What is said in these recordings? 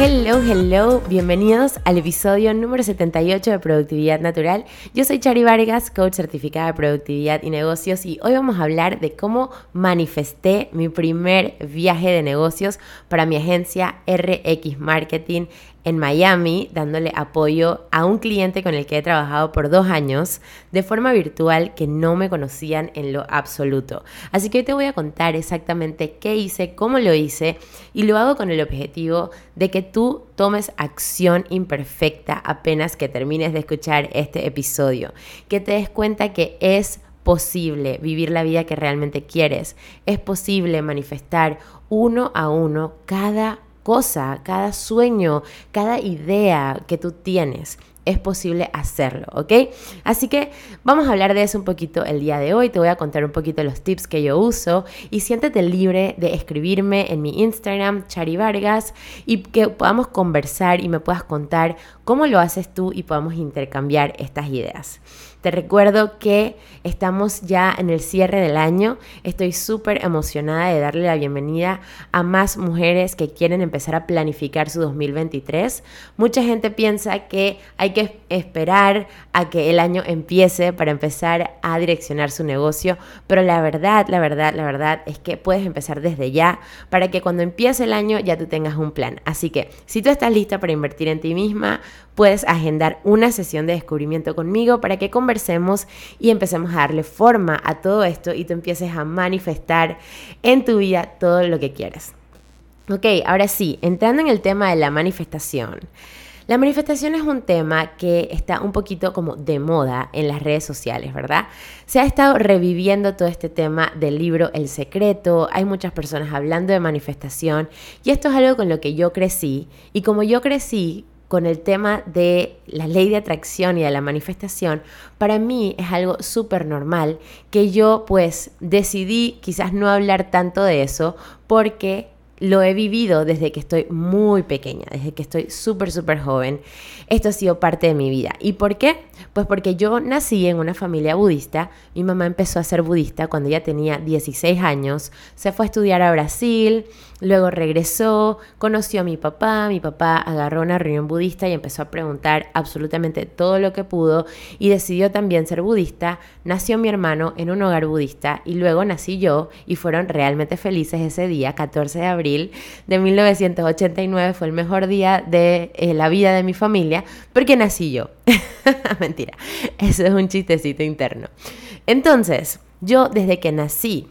Hello, hello, bienvenidos al episodio número 78 de Productividad Natural. Yo soy Chari Vargas, coach certificada de productividad y negocios y hoy vamos a hablar de cómo manifesté mi primer viaje de negocios para mi agencia RX Marketing en Miami dándole apoyo a un cliente con el que he trabajado por dos años de forma virtual que no me conocían en lo absoluto. Así que hoy te voy a contar exactamente qué hice, cómo lo hice y lo hago con el objetivo de que tú tomes acción imperfecta apenas que termines de escuchar este episodio, que te des cuenta que es posible vivir la vida que realmente quieres, es posible manifestar uno a uno cada cosa, cada sueño, cada idea que tú tienes es posible hacerlo, ¿ok? Así que vamos a hablar de eso un poquito el día de hoy, te voy a contar un poquito los tips que yo uso y siéntete libre de escribirme en mi Instagram, Chari Vargas, y que podamos conversar y me puedas contar cómo lo haces tú y podamos intercambiar estas ideas. Te recuerdo que estamos ya en el cierre del año. Estoy súper emocionada de darle la bienvenida a más mujeres que quieren empezar a planificar su 2023. Mucha gente piensa que hay que esperar a que el año empiece para empezar a direccionar su negocio, pero la verdad, la verdad, la verdad es que puedes empezar desde ya para que cuando empiece el año ya tú tengas un plan. Así que si tú estás lista para invertir en ti misma, puedes agendar una sesión de descubrimiento conmigo para que conversemos y empecemos a darle forma a todo esto y tú empieces a manifestar en tu vida todo lo que quieres. Ok, ahora sí, entrando en el tema de la manifestación. La manifestación es un tema que está un poquito como de moda en las redes sociales, ¿verdad? Se ha estado reviviendo todo este tema del libro El Secreto, hay muchas personas hablando de manifestación y esto es algo con lo que yo crecí y como yo crecí con el tema de la ley de atracción y de la manifestación, para mí es algo súper normal que yo pues decidí quizás no hablar tanto de eso porque lo he vivido desde que estoy muy pequeña, desde que estoy súper, súper joven. Esto ha sido parte de mi vida. ¿Y por qué? Pues porque yo nací en una familia budista. Mi mamá empezó a ser budista cuando ella tenía 16 años. Se fue a estudiar a Brasil, luego regresó, conoció a mi papá. Mi papá agarró una reunión budista y empezó a preguntar absolutamente todo lo que pudo y decidió también ser budista. Nació mi hermano en un hogar budista y luego nací yo y fueron realmente felices ese día, 14 de abril de 1989 fue el mejor día de eh, la vida de mi familia porque nací yo. Mentira, eso es un chistecito interno. Entonces, yo desde que nací,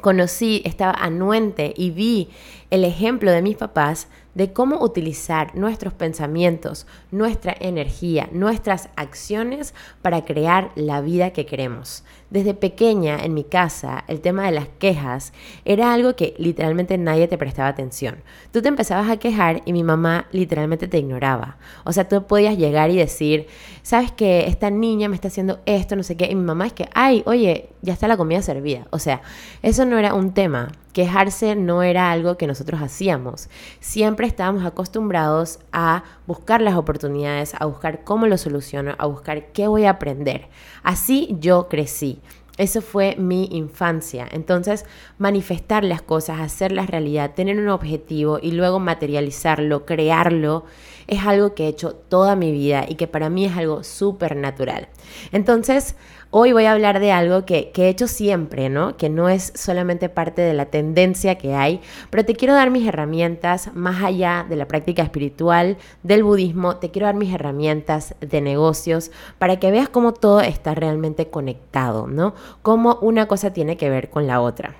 conocí, estaba anuente y vi el ejemplo de mis papás de cómo utilizar nuestros pensamientos, nuestra energía, nuestras acciones para crear la vida que queremos. Desde pequeña en mi casa, el tema de las quejas era algo que literalmente nadie te prestaba atención. Tú te empezabas a quejar y mi mamá literalmente te ignoraba. O sea, tú podías llegar y decir, sabes que esta niña me está haciendo esto, no sé qué, y mi mamá es que, ay, oye, ya está la comida servida. O sea, eso no era un tema. Quejarse no era algo que nosotros hacíamos. Siempre estábamos acostumbrados a buscar las oportunidades, a buscar cómo lo soluciono, a buscar qué voy a aprender. Así yo crecí. Eso fue mi infancia. Entonces, manifestar las cosas, hacerlas realidad, tener un objetivo y luego materializarlo, crearlo, es algo que he hecho toda mi vida y que para mí es algo súper natural. Entonces, hoy voy a hablar de algo que, que, he hecho siempre, ¿no? Que no es solamente parte de la tendencia que hay, pero te quiero dar mis herramientas más allá de la práctica espiritual, del budismo, te quiero dar mis herramientas de negocios para que veas cómo todo está realmente conectado, ¿no? Cómo una cosa tiene que ver con la otra.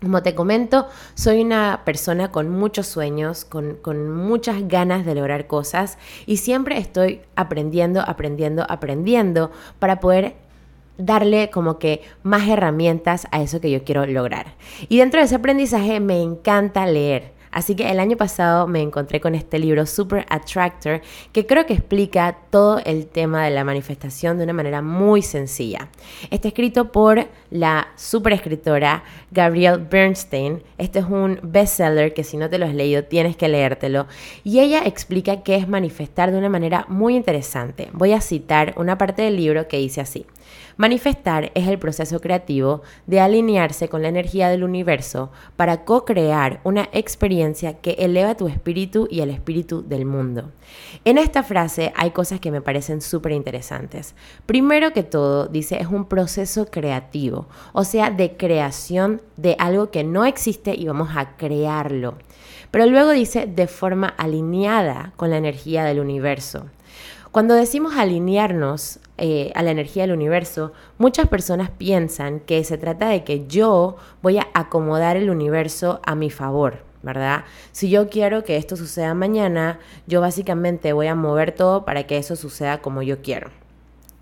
Como te comento, soy una persona con muchos sueños, con, con, muchas ganas de lograr cosas y siempre estoy aprendiendo, aprendiendo, aprendiendo para poder darle como que más herramientas a eso que yo quiero lograr. Y dentro de ese aprendizaje me encanta leer. Así que el año pasado me encontré con este libro Super Attractor que creo que explica todo el tema de la manifestación de una manera muy sencilla. Está escrito por la super escritora Gabrielle Bernstein. Este es un bestseller que si no te lo has leído tienes que leértelo. Y ella explica qué es manifestar de una manera muy interesante. Voy a citar una parte del libro que dice así. Manifestar es el proceso creativo de alinearse con la energía del universo para co-crear una experiencia que eleva tu espíritu y el espíritu del mundo. En esta frase hay cosas que me parecen súper interesantes. Primero que todo, dice, es un proceso creativo, o sea, de creación de algo que no existe y vamos a crearlo. Pero luego dice de forma alineada con la energía del universo. Cuando decimos alinearnos eh, a la energía del universo, muchas personas piensan que se trata de que yo voy a acomodar el universo a mi favor, ¿verdad? Si yo quiero que esto suceda mañana, yo básicamente voy a mover todo para que eso suceda como yo quiero.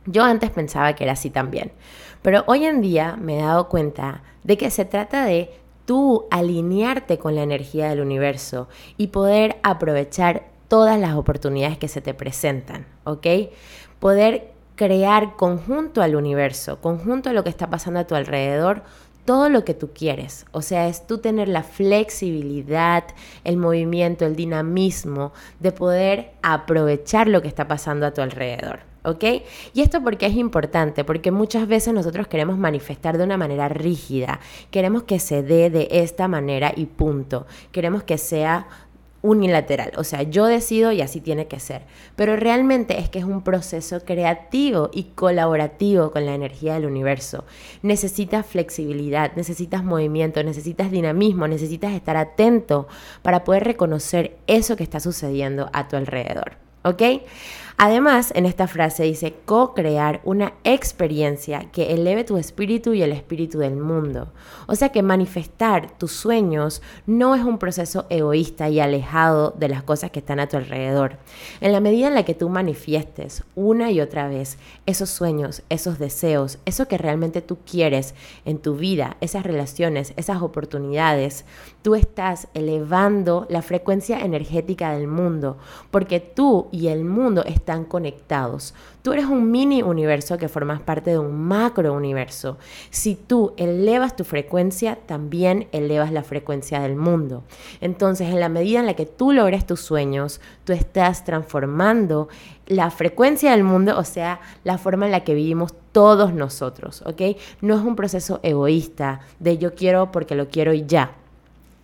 Yo antes pensaba que era así también, pero hoy en día me he dado cuenta de que se trata de tú alinearte con la energía del universo y poder aprovechar todas las oportunidades que se te presentan, ¿ok? Poder crear conjunto al universo, conjunto a lo que está pasando a tu alrededor, todo lo que tú quieres. O sea, es tú tener la flexibilidad, el movimiento, el dinamismo de poder aprovechar lo que está pasando a tu alrededor. ¿Ok? Y esto porque es importante, porque muchas veces nosotros queremos manifestar de una manera rígida, queremos que se dé de esta manera y punto, queremos que sea unilateral, o sea, yo decido y así tiene que ser. Pero realmente es que es un proceso creativo y colaborativo con la energía del universo. Necesitas flexibilidad, necesitas movimiento, necesitas dinamismo, necesitas estar atento para poder reconocer eso que está sucediendo a tu alrededor. ¿Ok? Además, en esta frase dice co-crear una experiencia que eleve tu espíritu y el espíritu del mundo. O sea que manifestar tus sueños no es un proceso egoísta y alejado de las cosas que están a tu alrededor. En la medida en la que tú manifiestes una y otra vez esos sueños, esos deseos, eso que realmente tú quieres en tu vida, esas relaciones, esas oportunidades, tú estás elevando la frecuencia energética del mundo, porque tú y el mundo están están conectados. Tú eres un mini universo que formas parte de un macro universo. Si tú elevas tu frecuencia, también elevas la frecuencia del mundo. Entonces, en la medida en la que tú logres tus sueños, tú estás transformando la frecuencia del mundo, o sea, la forma en la que vivimos todos nosotros, ¿ok? No es un proceso egoísta de yo quiero porque lo quiero y ya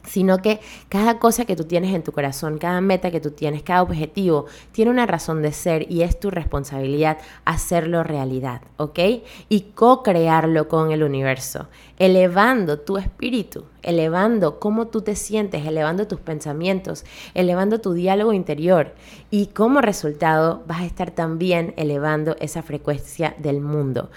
sino que cada cosa que tú tienes en tu corazón, cada meta que tú tienes, cada objetivo, tiene una razón de ser y es tu responsabilidad hacerlo realidad, ¿ok? Y co-crearlo con el universo, elevando tu espíritu, elevando cómo tú te sientes, elevando tus pensamientos, elevando tu diálogo interior y como resultado vas a estar también elevando esa frecuencia del mundo.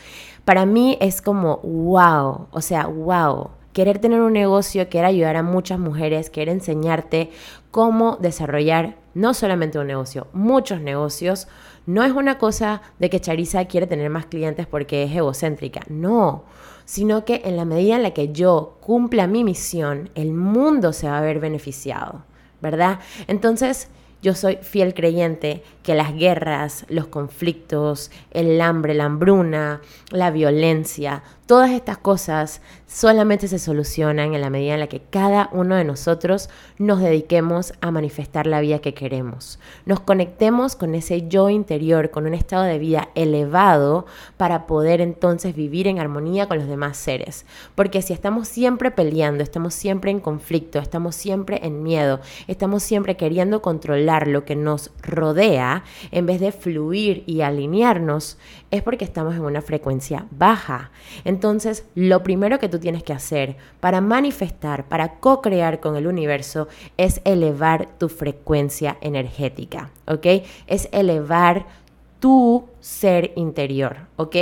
Para mí es como wow, o sea, wow querer tener un negocio, querer ayudar a muchas mujeres, querer enseñarte cómo desarrollar no solamente un negocio, muchos negocios, no es una cosa de que Charisa quiere tener más clientes porque es egocéntrica, no, sino que en la medida en la que yo cumpla mi misión, el mundo se va a ver beneficiado, ¿verdad? Entonces, yo soy fiel creyente que las guerras, los conflictos, el hambre, la hambruna, la violencia, todas estas cosas solamente se solucionan en la medida en la que cada uno de nosotros nos dediquemos a manifestar la vida que queremos. Nos conectemos con ese yo interior, con un estado de vida elevado para poder entonces vivir en armonía con los demás seres. Porque si estamos siempre peleando, estamos siempre en conflicto, estamos siempre en miedo, estamos siempre queriendo controlar, lo que nos rodea, en vez de fluir y alinearnos, es porque estamos en una frecuencia baja. Entonces, lo primero que tienes que hacer para manifestar, para co-crear con el universo, es elevar tu frecuencia energética, ¿ok? Es elevar tu ser interior, ¿ok?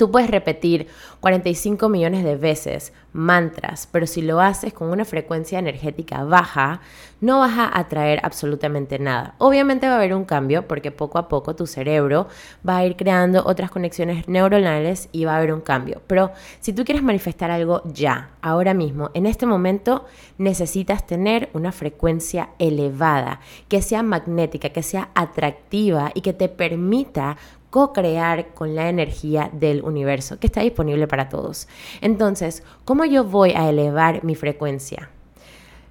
Tú puedes repetir 45 millones de veces mantras, pero si lo haces con una frecuencia energética baja, no vas a atraer absolutamente nada. Obviamente va a haber un cambio porque poco a poco tu cerebro va a ir creando otras conexiones neuronales y va a haber un cambio. Pero si tú quieres manifestar algo ya, ahora mismo, en este momento, necesitas tener una frecuencia elevada, que sea magnética, que sea atractiva y que te permita co-crear con la energía del universo que está disponible para todos. Entonces, ¿cómo yo voy a elevar mi frecuencia?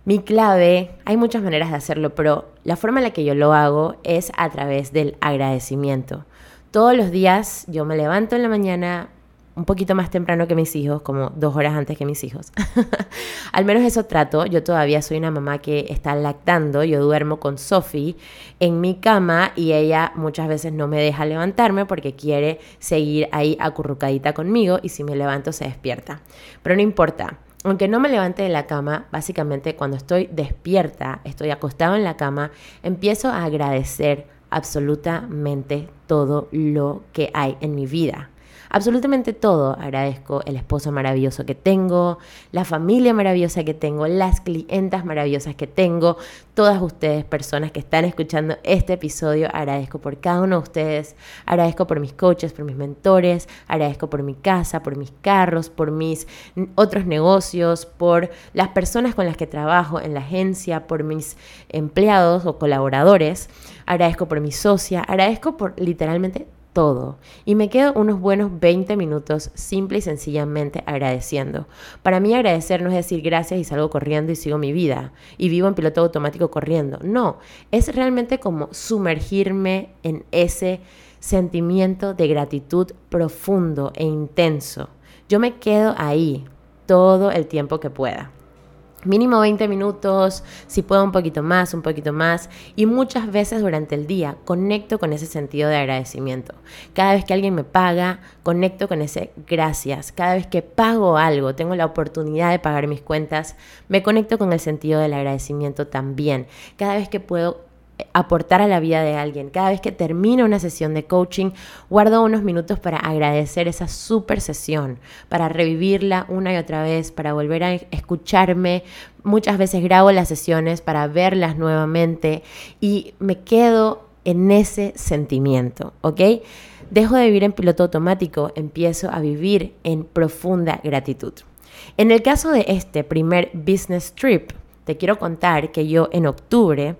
Mi clave, hay muchas maneras de hacerlo, pero la forma en la que yo lo hago es a través del agradecimiento. Todos los días yo me levanto en la mañana, un poquito más temprano que mis hijos, como dos horas antes que mis hijos. Al menos eso trato. Yo todavía soy una mamá que está lactando. Yo duermo con Sophie en mi cama y ella muchas veces no me deja levantarme porque quiere seguir ahí acurrucadita conmigo y si me levanto se despierta. Pero no importa. Aunque no me levante de la cama, básicamente cuando estoy despierta, estoy acostado en la cama, empiezo a agradecer absolutamente todo lo que hay en mi vida absolutamente todo. Agradezco el esposo maravilloso que tengo, la familia maravillosa que tengo, las clientas maravillosas que tengo, todas ustedes, personas que están escuchando este episodio. Agradezco por cada uno de ustedes, agradezco por mis coaches, por mis mentores, agradezco por mi casa, por mis carros, por mis otros negocios, por las personas con las que trabajo en la agencia, por mis empleados o colaboradores. Agradezco por mi socia, agradezco por literalmente todo. Y me quedo unos buenos 20 minutos simple y sencillamente agradeciendo. Para mí agradecer no es decir gracias y salgo corriendo y sigo mi vida y vivo en piloto automático corriendo. No, es realmente como sumergirme en ese sentimiento de gratitud profundo e intenso. Yo me quedo ahí todo el tiempo que pueda. Mínimo 20 minutos, si puedo un poquito más, un poquito más. Y muchas veces durante el día conecto con ese sentido de agradecimiento. Cada vez que alguien me paga, conecto con ese gracias. Cada vez que pago algo, tengo la oportunidad de pagar mis cuentas, me conecto con el sentido del agradecimiento también. Cada vez que puedo aportar a la vida de alguien. Cada vez que termino una sesión de coaching, guardo unos minutos para agradecer esa super sesión, para revivirla una y otra vez, para volver a escucharme. Muchas veces grabo las sesiones para verlas nuevamente y me quedo en ese sentimiento, ¿ok? Dejo de vivir en piloto automático, empiezo a vivir en profunda gratitud. En el caso de este primer business trip, te quiero contar que yo en octubre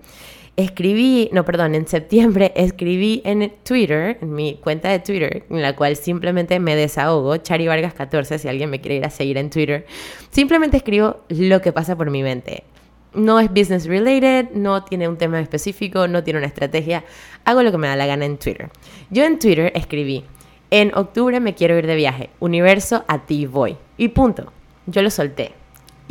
escribí, no, perdón, en septiembre escribí en Twitter, en mi cuenta de Twitter, en la cual simplemente me desahogo, Chari Vargas 14, si alguien me quiere ir a seguir en Twitter, simplemente escribo lo que pasa por mi mente. No es business related, no tiene un tema específico, no tiene una estrategia, hago lo que me da la gana en Twitter. Yo en Twitter escribí, en octubre me quiero ir de viaje, universo, a ti voy. Y punto, yo lo solté.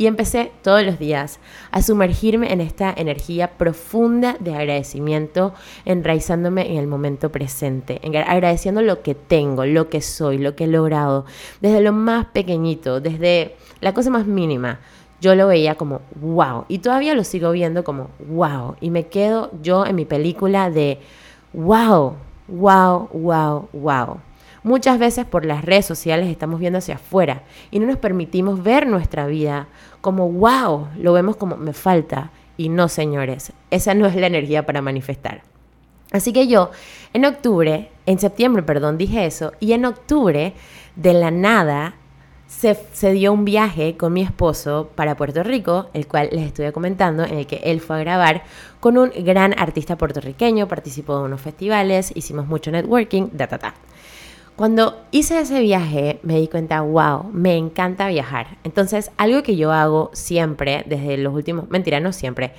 Y empecé todos los días a sumergirme en esta energía profunda de agradecimiento, enraizándome en el momento presente, agradeciendo lo que tengo, lo que soy, lo que he logrado, desde lo más pequeñito, desde la cosa más mínima. Yo lo veía como wow y todavía lo sigo viendo como wow y me quedo yo en mi película de wow, wow, wow, wow. Muchas veces por las redes sociales estamos viendo hacia afuera y no nos permitimos ver nuestra vida como wow, lo vemos como me falta. Y no, señores, esa no es la energía para manifestar. Así que yo, en octubre, en septiembre, perdón, dije eso, y en octubre, de la nada, se, se, dio un viaje con mi esposo para Puerto Rico, el cual les estoy comentando, en el que él fue a grabar con un gran artista puertorriqueño, participó de unos festivales, hicimos mucho networking, da, da, da. Cuando hice ese viaje me di cuenta, wow, me encanta viajar. Entonces, algo que yo hago siempre, desde los últimos, mentira, no siempre,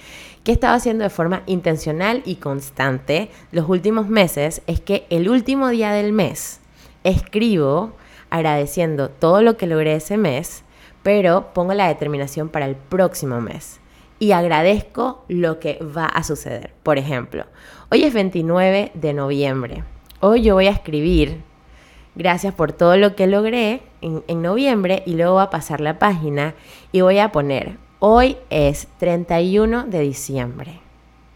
que he estado haciendo de forma intencional y constante los últimos meses, es que el último día del mes escribo agradeciendo todo lo que logré ese mes, pero pongo la determinación para el próximo mes y agradezco lo que va a suceder. Por ejemplo, hoy es 29 de noviembre. Hoy yo voy a escribir gracias por todo lo que logré en, noviembre y luego voy a pasar la página y voy a poner, hoy es 31 de diciembre,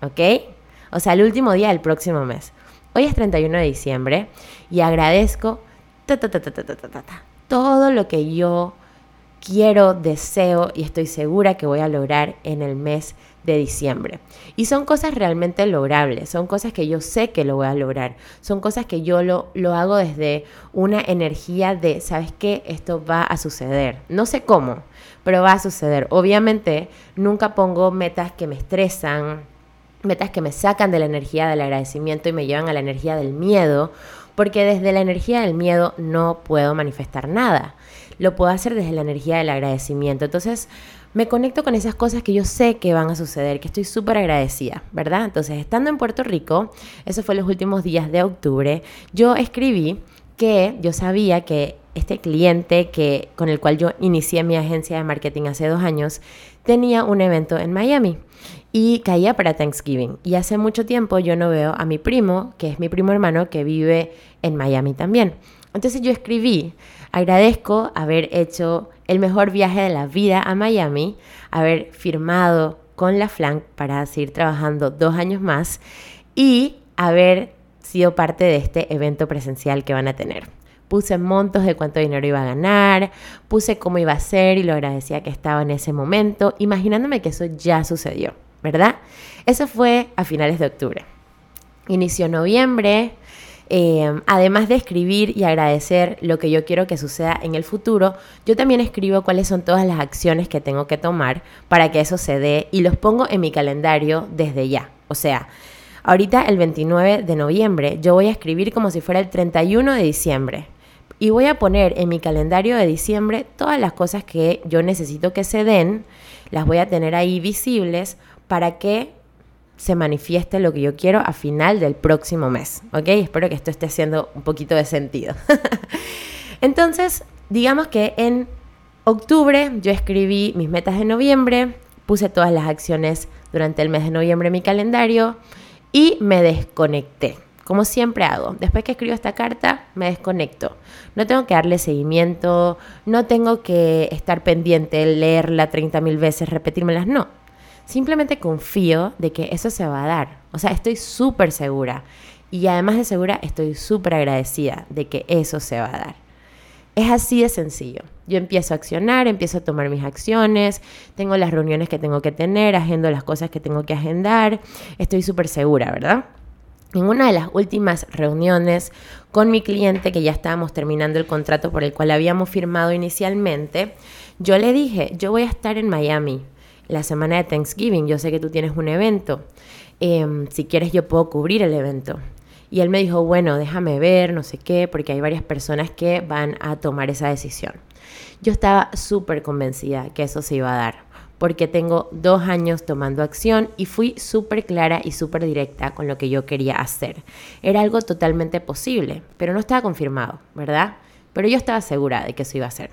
¿ok? O sea, el último día del próximo mes. Hoy es 31 de diciembre y agradezco todo lo que yo quiero, deseo y estoy segura que voy a lograr en el mes de diciembre. Y son cosas realmente logrables, son cosas que yo sé que lo voy a lograr, son cosas que yo lo, lo hago desde una energía de, ¿sabes qué? Esto va a suceder. No sé cómo, pero va a suceder. Obviamente, nunca pongo metas que me estresan, metas que me sacan de la energía del agradecimiento y me llevan a la energía del miedo, porque desde la energía del miedo no puedo manifestar nada. Lo puedo hacer desde la energía del agradecimiento. Entonces, me conecto con esas cosas que yo sé que van a suceder, que estoy súper agradecida, ¿verdad? Entonces, estando en Puerto Rico, eso fue los últimos días de octubre, yo escribí que yo sabía que este cliente que, con el cual yo inicié mi agencia de marketing hace dos años tenía un evento en Miami y caía para Thanksgiving. Y hace mucho tiempo yo no veo a mi primo, que es mi primo hermano, que vive en Miami también. Entonces yo escribí, agradezco haber hecho el mejor viaje de la vida a Miami, haber firmado con la Flank para seguir trabajando dos años más y haber sido parte de este evento presencial que van a tener. Puse montos de cuánto dinero iba a ganar, puse cómo iba a ser y lo agradecía que estaba en ese momento, imaginándome que eso ya sucedió, ¿verdad? Eso fue a finales de octubre. Inició noviembre, eh, además de escribir y agradecer lo que yo quiero que suceda en el futuro, yo también escribo cuáles son todas las acciones que tengo que tomar para que eso se dé y los pongo en mi calendario desde ya. O sea, ahorita el 29 de noviembre yo voy a escribir como si fuera el 31 de diciembre. Y voy a poner en mi calendario de diciembre todas las cosas que yo necesito que se den, las voy a tener ahí visibles para que se manifieste lo que yo quiero a final del próximo mes. ¿Ok? Espero que esto esté haciendo un poquito de sentido. Entonces, digamos que en octubre yo escribí mis metas de noviembre, puse todas las acciones durante el mes de noviembre en mi calendario y me desconecté. Como siempre hago, después que escribo esta carta, me desconecto. No tengo que darle seguimiento, no tengo que estar pendiente, leerla 30 mil veces, repetírmelas, no Simplemente confío de que eso se va a dar. O sea, estoy súper segura. Y además de segura, estoy súper agradecida de que eso se va a dar. Es así de sencillo. Yo empiezo a accionar, empiezo a tomar mis acciones, tengo las reuniones que tengo que tener, agendo las cosas que tengo que agendar. Estoy súper segura, ¿verdad? En una de las últimas reuniones con mi cliente, que ya estábamos terminando el contrato por el cual habíamos firmado inicialmente, yo le dije, yo voy a estar en Miami la semana de Thanksgiving, yo sé que tú tienes un evento, em, si quieres yo puedo cubrir el evento. Y él me dijo, bueno, déjame ver, no sé qué, porque hay varias personas que van a tomar esa decisión. Yo estaba súper convencida que eso se iba a dar, porque tengo dos años tomando acción y fui súper clara y súper directa con lo que yo quería hacer. Era algo totalmente posible, pero no estaba confirmado, ¿verdad? Pero yo estaba segura de que eso iba a ser.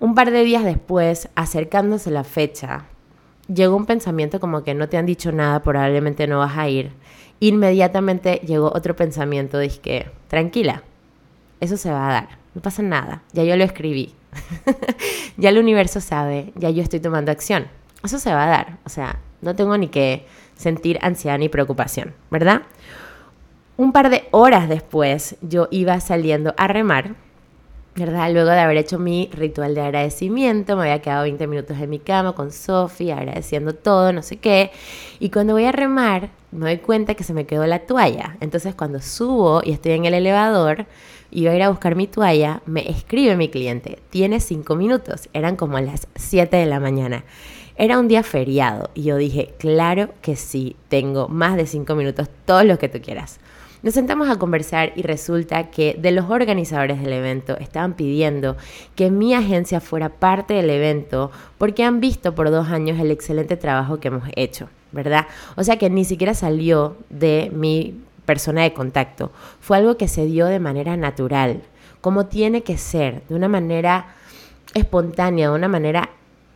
Un par de días después, acercándose la fecha, llegó un pensamiento como que no te han dicho nada, probablemente no vas a ir. Inmediatamente llegó otro pensamiento, dije que, tranquila, eso se va a dar, no pasa nada, ya yo lo escribí, ya el universo sabe, ya yo estoy tomando acción, eso se va a dar, o sea, no tengo ni que sentir ansiedad ni preocupación, ¿verdad? Un par de horas después yo iba saliendo a remar ¿verdad? Luego de haber hecho mi ritual de agradecimiento, me había quedado 20 minutos en mi cama con Sophie, agradeciendo todo, no sé qué. Y cuando voy a remar, me doy cuenta que se me quedó la toalla. Entonces, cuando subo y estoy en el elevador voy a ir a buscar mi toalla, me escribe mi cliente, tiene 5 minutos. Eran como las 7 de la mañana. Era un día feriado y yo dije, claro que sí, tengo más de 5 minutos, todos los que tú quieras. Nos sentamos a conversar y resulta que de los organizadores del evento estaban pidiendo que mi agencia fuera parte del evento porque han visto por dos años el excelente trabajo que hemos hecho, ¿verdad? O sea que ni siquiera salió de mi persona de contacto, fue algo que se dio de manera natural, como tiene que ser, de una manera espontánea, de una manera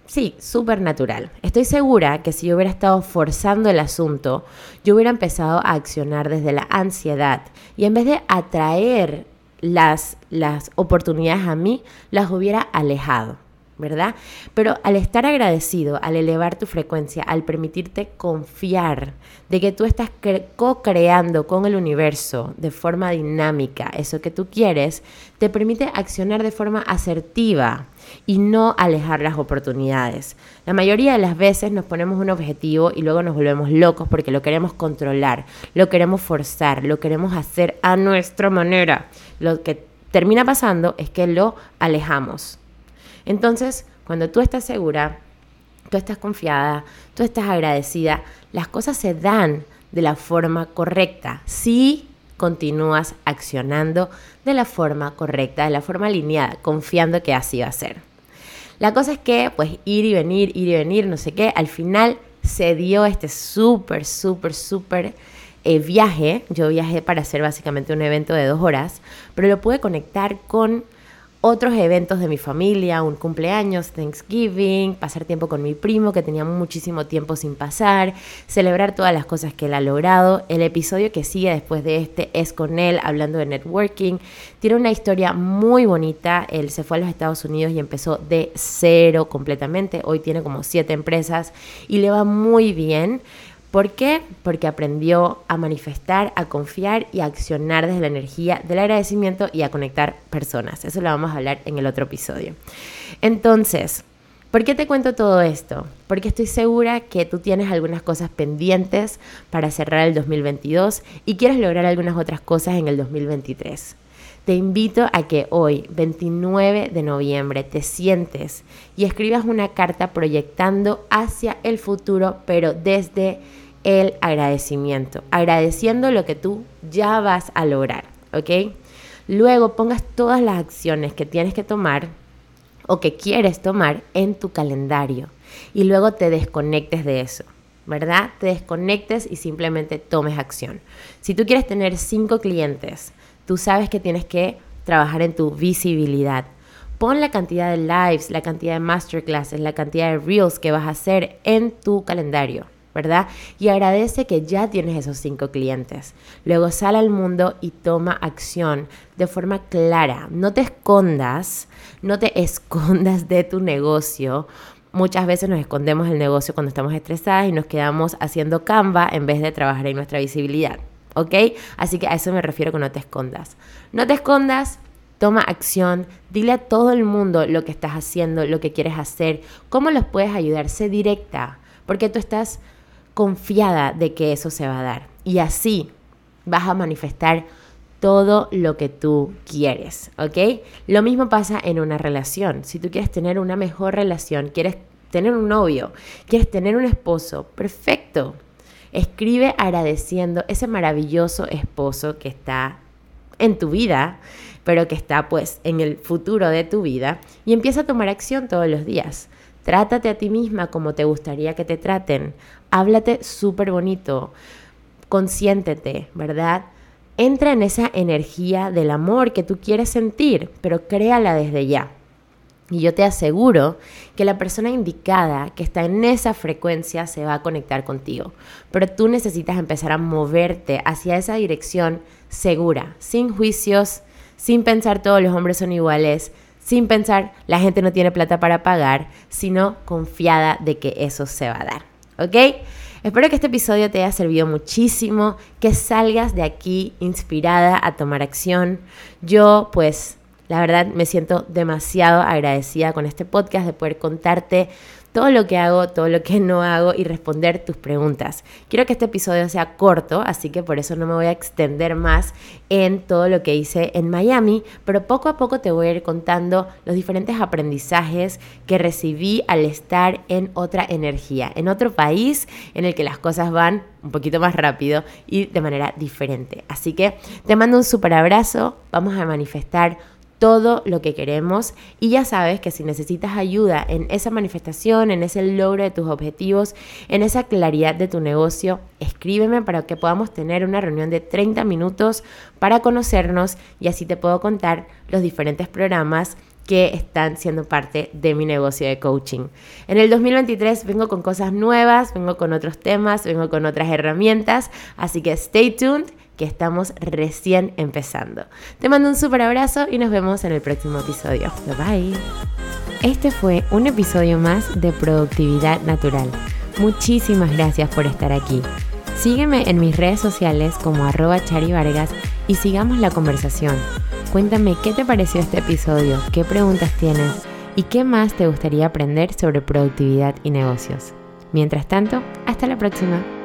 Sí, súper natural. Estoy segura que si yo hubiera estado forzando el asunto, yo hubiera empezado a accionar desde la ansiedad y en vez de atraer las, las oportunidades a mí, las hubiera alejado. ¿Verdad? Pero al estar agradecido, al elevar tu frecuencia, al permitirte confiar de que tú estás co-creando con el universo de forma dinámica eso que tú quieres, te permite accionar de forma asertiva y no alejar las oportunidades. La mayoría de las veces nos ponemos un objetivo y luego nos volvemos locos porque lo queremos controlar, lo queremos forzar, lo queremos hacer a nuestra manera. Lo que termina pasando es que lo alejamos. Entonces, cuando tú estás segura, tú estás confiada, tú estás agradecida, las cosas se dan de la forma correcta. Si continúas accionando de la forma correcta, de la forma alineada, confiando que así va a ser. La cosa es que, pues, ir y venir, ir y venir, no sé qué, al final se dio este súper, súper, súper eh, viaje. Yo viajé para hacer básicamente un evento de dos horas, pero lo pude conectar con otros eventos de mi familia, un cumpleaños, Thanksgiving, pasar tiempo con mi primo que tenía muchísimo tiempo sin pasar, celebrar todas las cosas que él ha logrado. El episodio que sigue después de este es con él hablando de networking. Tiene una historia muy bonita. Él se fue a los Estados Unidos y empezó de cero completamente. Hoy tiene como siete empresas y le va muy bien. ¿Por qué? Porque aprendió a manifestar, a confiar y a accionar desde la energía del agradecimiento y a conectar personas. Eso lo vamos a hablar en el otro episodio. Entonces, ¿por qué te cuento todo esto? Porque estoy segura que tú tienes algunas cosas pendientes para cerrar el 2022 y quieres lograr algunas otras cosas en el 2023. Te invito a que hoy, 29 de noviembre, te sientes y escribas una carta proyectando hacia el futuro, pero desde el agradecimiento, agradeciendo lo que tú ya vas a lograr, ¿ok? Luego pongas todas las acciones que tienes que tomar o que quieres tomar en tu calendario y luego te desconectes de eso, ¿verdad? Te desconectes y simplemente tomes acción. Si tú quieres tener cinco clientes, tú sabes que tienes que trabajar en tu visibilidad. Pon la cantidad de lives, la cantidad de masterclasses, la cantidad de reels que vas a hacer en tu calendario. ¿Verdad? Y agradece que ya tienes esos cinco clientes. Luego sal al mundo y toma acción de forma clara. No te escondas, no te escondas de tu negocio. Muchas veces nos escondemos del negocio cuando estamos estresadas y nos quedamos haciendo Canva en vez de trabajar en nuestra visibilidad. ¿Ok? Así que a eso me refiero con no te escondas. No te escondas, toma acción, dile a todo el mundo lo que estás haciendo, lo que quieres hacer, cómo los puedes ayudar, sé directa, porque tú estás confiada de que eso se va a dar. Y así vas a manifestar todo lo que tú quieres, ¿ok? Lo mismo pasa en una relación. Si tú quieres tener una mejor relación, quieres tener un novio, quieres tener un esposo, perfecto. Escribe agradeciendo ese maravilloso esposo que está en tu vida, pero que está pues en el futuro de tu vida y empieza a tomar acción todos los días. Trátate a ti misma como te gustaría que te traten. Háblate súper bonito. Consiéntete, ¿verdad? Entra en esa energía del amor que tú quieres sentir, pero créala desde ya. Y yo te aseguro que la persona indicada que está en esa frecuencia se va a conectar contigo. Pero tú necesitas empezar a moverte hacia esa dirección segura, sin juicios, sin pensar todos los hombres son iguales, sin pensar la gente no tiene plata para pagar, sino confiada de que eso se va a dar. ¿Ok? Espero que este episodio te haya servido muchísimo, que salgas de aquí inspirada a tomar acción. Yo pues la verdad me siento demasiado agradecida con este podcast de poder contarte todo lo que hago, todo lo que no hago y responder tus preguntas. Quiero que este episodio sea corto, así que por eso no me voy a extender más en todo lo que hice en Miami, pero poco a poco te voy a ir contando los diferentes aprendizajes que recibí al estar en otra energía, en otro país en el que las cosas van un poquito más rápido y de manera diferente. Así que te mando un super abrazo, vamos a manifestar todo lo que queremos y ya sabes que si necesitas ayuda en esa manifestación, en ese logro de tus objetivos, en esa claridad de tu negocio, escríbeme para que podamos tener una reunión de 30 minutos para conocernos y así te puedo contar los diferentes programas que están siendo parte de mi negocio de coaching. En el 2023 vengo con cosas nuevas, vengo con otros temas, vengo con otras herramientas, así que stay tuned que estamos recién empezando. Te mando un súper abrazo y nos vemos en el próximo episodio. Bye bye. Este fue un episodio más de Productividad Natural. Muchísimas gracias por estar aquí. Sígueme en mis redes sociales como arroba charivargas y sigamos la conversación. Cuéntame qué te pareció este episodio, qué preguntas tienes y qué más te gustaría aprender sobre productividad y negocios. Mientras tanto, hasta la próxima.